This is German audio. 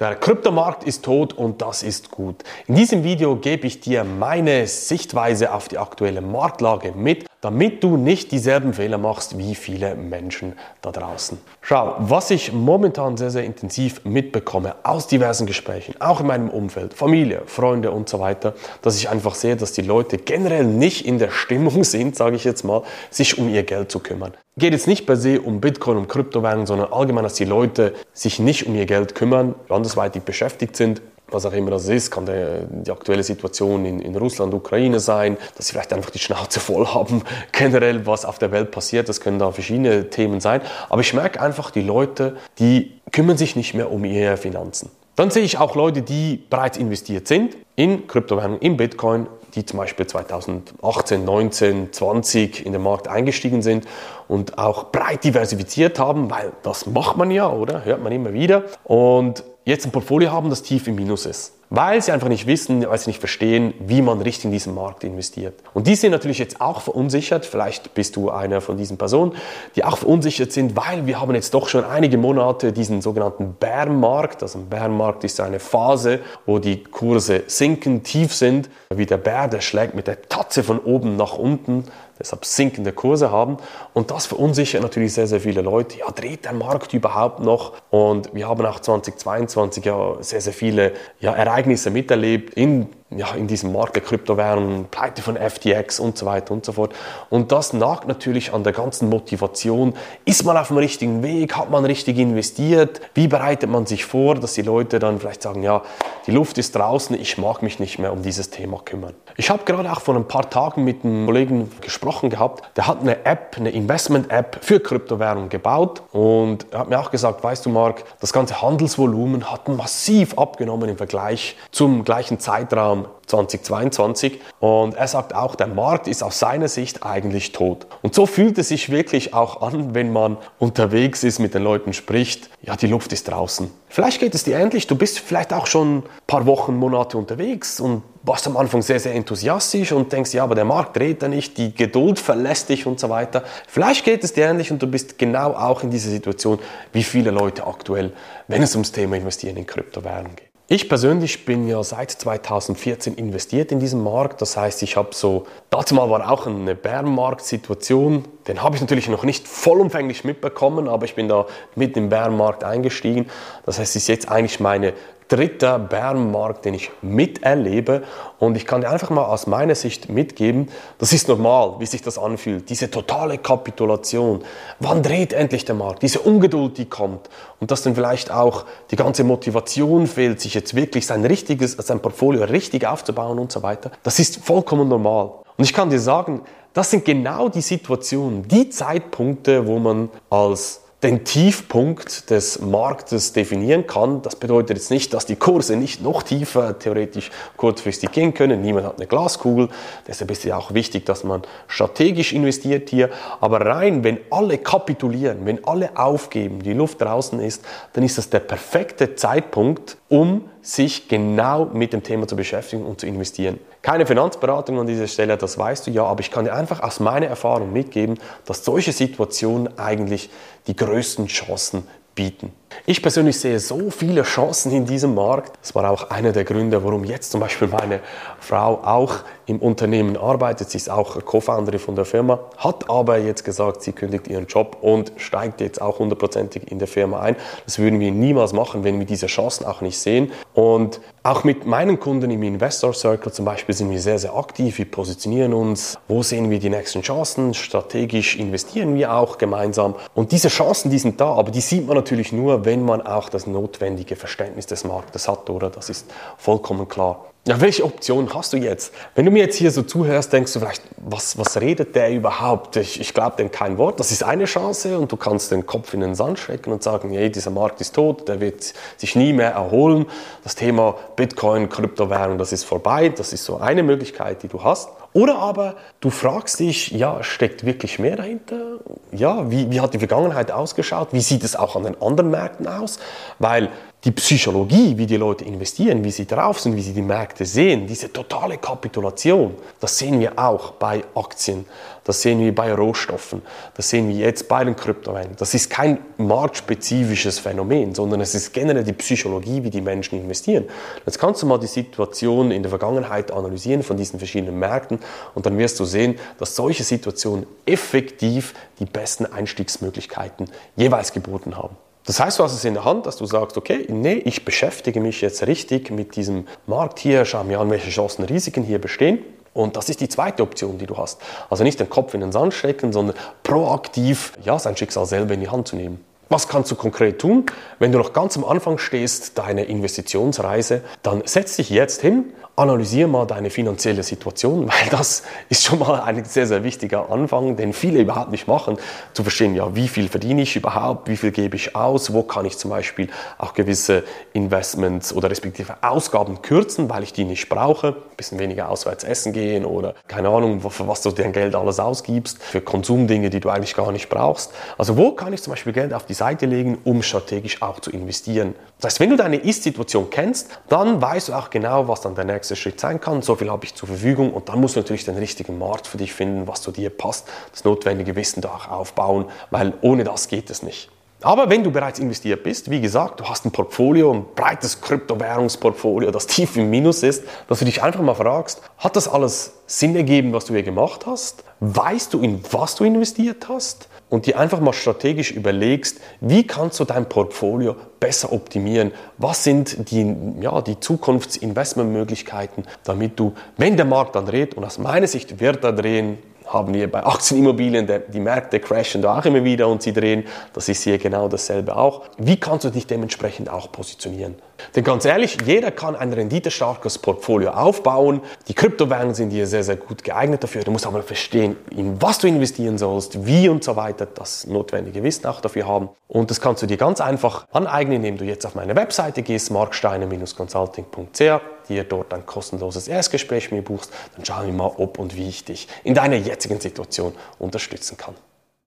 Der Kryptomarkt ist tot und das ist gut. In diesem Video gebe ich dir meine Sichtweise auf die aktuelle Marktlage mit, damit du nicht dieselben Fehler machst wie viele Menschen da draußen. Schau, was ich momentan sehr, sehr intensiv mitbekomme aus diversen Gesprächen, auch in meinem Umfeld, Familie, Freunde und so weiter, dass ich einfach sehe, dass die Leute generell nicht in der Stimmung sind, sage ich jetzt mal, sich um ihr Geld zu kümmern geht jetzt nicht per se um Bitcoin, um Kryptowährungen, sondern allgemein, dass die Leute sich nicht um ihr Geld kümmern, andersweitig beschäftigt sind. Was auch immer das ist, kann der, die aktuelle Situation in, in Russland, Ukraine sein, dass sie vielleicht einfach die Schnauze voll haben, generell, was auf der Welt passiert. Das können da verschiedene Themen sein. Aber ich merke einfach, die Leute, die kümmern sich nicht mehr um ihre Finanzen. Dann sehe ich auch Leute, die bereits investiert sind in Kryptowährungen, in Bitcoin, die zum Beispiel 2018, 19, 20 in den Markt eingestiegen sind und auch breit diversifiziert haben, weil das macht man ja, oder? Hört man immer wieder. Und jetzt ein Portfolio haben, das tief im Minus ist. Weil sie einfach nicht wissen, weil sie nicht verstehen, wie man richtig in diesen Markt investiert. Und die sind natürlich jetzt auch verunsichert. Vielleicht bist du einer von diesen Personen, die auch verunsichert sind, weil wir haben jetzt doch schon einige Monate diesen sogenannten Bärenmarkt. Also ein Bärenmarkt ist eine Phase, wo die Kurse sinken, tief sind. Wie der Bär, der schlägt mit der Tatze von oben nach unten deshalb sinkende Kurse haben. Und das verunsichert natürlich sehr, sehr viele Leute. Ja, dreht der Markt überhaupt noch? Und wir haben auch 2022 ja sehr, sehr viele ja, Ereignisse miterlebt in ja, in diesem Markt der Kryptowährungen, Pleite von FTX und so weiter und so fort. Und das nagt natürlich an der ganzen Motivation. Ist man auf dem richtigen Weg? Hat man richtig investiert? Wie bereitet man sich vor, dass die Leute dann vielleicht sagen, ja, die Luft ist draußen, ich mag mich nicht mehr um dieses Thema kümmern. Ich habe gerade auch vor ein paar Tagen mit einem Kollegen gesprochen gehabt, der hat eine App, eine Investment-App für Kryptowährungen gebaut und er hat mir auch gesagt, weißt du Marc, das ganze Handelsvolumen hat massiv abgenommen im Vergleich zum gleichen Zeitraum 2022. Und er sagt auch, der Markt ist aus seiner Sicht eigentlich tot. Und so fühlt es sich wirklich auch an, wenn man unterwegs ist, mit den Leuten spricht. Ja, die Luft ist draußen. Vielleicht geht es dir ähnlich. Du bist vielleicht auch schon ein paar Wochen, Monate unterwegs und warst am Anfang sehr, sehr enthusiastisch und denkst, ja, aber der Markt dreht da nicht, die Geduld verlässt dich und so weiter. Vielleicht geht es dir ähnlich und du bist genau auch in dieser Situation wie viele Leute aktuell, wenn es ums Thema Investieren in Kryptowährungen geht. Ich persönlich bin ja seit 2014 investiert in diesen Markt. Das heißt, ich habe so, dazu mal war auch eine Bärenmarkt-Situation. Den habe ich natürlich noch nicht vollumfänglich mitbekommen, aber ich bin da mit im Bärenmarkt eingestiegen. Das heißt, es ist jetzt eigentlich meine dritter Bärenmarkt, den ich miterlebe. Und ich kann dir einfach mal aus meiner Sicht mitgeben, das ist normal, wie sich das anfühlt. Diese totale Kapitulation. Wann dreht endlich der Markt? Diese Ungeduld, die kommt. Und dass dann vielleicht auch die ganze Motivation fehlt, sich jetzt wirklich sein richtiges, sein Portfolio richtig aufzubauen und so weiter. Das ist vollkommen normal. Und ich kann dir sagen, das sind genau die Situationen, die Zeitpunkte, wo man als den Tiefpunkt des Marktes definieren kann. Das bedeutet jetzt nicht, dass die Kurse nicht noch tiefer theoretisch kurzfristig gehen können. Niemand hat eine Glaskugel. Deshalb ist es ja auch wichtig, dass man strategisch investiert hier. Aber rein, wenn alle kapitulieren, wenn alle aufgeben, die Luft draußen ist, dann ist das der perfekte Zeitpunkt, um sich genau mit dem Thema zu beschäftigen und zu investieren. Keine Finanzberatung an dieser Stelle, das weißt du ja, aber ich kann dir einfach aus meiner Erfahrung mitgeben, dass solche Situationen eigentlich die größten Chancen bieten. Ich persönlich sehe so viele Chancen in diesem Markt. Das war auch einer der Gründe, warum jetzt zum Beispiel meine Frau auch im Unternehmen arbeitet. Sie ist auch Co-Founderin von der Firma, hat aber jetzt gesagt, sie kündigt ihren Job und steigt jetzt auch hundertprozentig in der Firma ein. Das würden wir niemals machen, wenn wir diese Chancen auch nicht sehen. Und auch mit meinen Kunden im Investor Circle zum Beispiel sind wir sehr, sehr aktiv. Wir positionieren uns. Wo sehen wir die nächsten Chancen? Strategisch investieren wir auch gemeinsam. Und diese Chancen, die sind da, aber die sieht man natürlich nur, wenn man auch das notwendige Verständnis des Marktes hat, oder? Das ist vollkommen klar. Ja, welche Option hast du jetzt? Wenn du mir jetzt hier so zuhörst, denkst du vielleicht, was, was redet der überhaupt? Ich, ich glaube dem kein Wort. Das ist eine Chance und du kannst den Kopf in den Sand stecken und sagen, hey, dieser Markt ist tot, der wird sich nie mehr erholen. Das Thema Bitcoin, Kryptowährung, das ist vorbei. Das ist so eine Möglichkeit, die du hast. Oder aber du fragst dich, ja, steckt wirklich mehr dahinter? Ja, wie, wie hat die Vergangenheit ausgeschaut? Wie sieht es auch an den anderen Märkten aus? Weil die Psychologie, wie die Leute investieren, wie sie drauf sind, wie sie die Märkte sehen, diese totale Kapitulation, das sehen wir auch bei Aktien, das sehen wir bei Rohstoffen, das sehen wir jetzt bei den Kryptowährungen. Das ist kein marktspezifisches Phänomen, sondern es ist generell die Psychologie, wie die Menschen investieren. Jetzt kannst du mal die Situation in der Vergangenheit analysieren von diesen verschiedenen Märkten und dann wirst du sehen, dass solche Situationen effektiv die besten Einstiegsmöglichkeiten jeweils geboten haben. Das heißt, du hast es in der Hand, dass du sagst, okay, nee, ich beschäftige mich jetzt richtig mit diesem Markt hier, schau mir an, welche Chancen, Risiken hier bestehen. Und das ist die zweite Option, die du hast. Also nicht den Kopf in den Sand stecken, sondern proaktiv ja, sein Schicksal selber in die Hand zu nehmen. Was kannst du konkret tun? Wenn du noch ganz am Anfang stehst, deine Investitionsreise, dann setz dich jetzt hin, analysiere mal deine finanzielle Situation, weil das ist schon mal ein sehr, sehr wichtiger Anfang, den viele überhaupt nicht machen, zu verstehen, ja, wie viel verdiene ich überhaupt, wie viel gebe ich aus, wo kann ich zum Beispiel auch gewisse Investments oder respektive Ausgaben kürzen, weil ich die nicht brauche, ein bisschen weniger auswärts essen gehen oder keine Ahnung, für was du dein Geld alles ausgibst, für Konsumdinge, die du eigentlich gar nicht brauchst. Also wo kann ich zum Beispiel Geld auf die Seite legen, um strategisch auch zu investieren. Das heißt, wenn du deine Ist-Situation kennst, dann weißt du auch genau, was dann der nächste Schritt sein kann. So viel habe ich zur Verfügung und dann musst du natürlich den richtigen Markt für dich finden, was zu dir passt, das notwendige Wissen da auch aufbauen, weil ohne das geht es nicht. Aber wenn du bereits investiert bist, wie gesagt, du hast ein Portfolio, ein breites Kryptowährungsportfolio, das tief im Minus ist, dass du dich einfach mal fragst, hat das alles Sinn ergeben, was du hier gemacht hast? Weißt du, in was du investiert hast? Und dir einfach mal strategisch überlegst, wie kannst du dein Portfolio besser optimieren? Was sind die, ja, die Zukunftsinvestmentmöglichkeiten, damit du, wenn der Markt dann dreht, und aus meiner Sicht wird er drehen, haben wir bei Aktienimmobilien, die Märkte crashen da auch immer wieder und sie drehen. Das ist hier genau dasselbe auch. Wie kannst du dich dementsprechend auch positionieren? Denn ganz ehrlich, jeder kann ein renditestarkes Portfolio aufbauen. Die Kryptowährungen sind hier sehr, sehr gut geeignet dafür. Du musst aber verstehen, in was du investieren sollst, wie und so weiter, das notwendige Wissen auch dafür haben. Und das kannst du dir ganz einfach aneignen, indem du jetzt auf meine Webseite gehst, marksteiner-consulting.ch, dir dort ein kostenloses Erstgespräch mit mir buchst. Dann schauen wir mal, ob und wie ich dich in deiner jetzigen Situation unterstützen kann.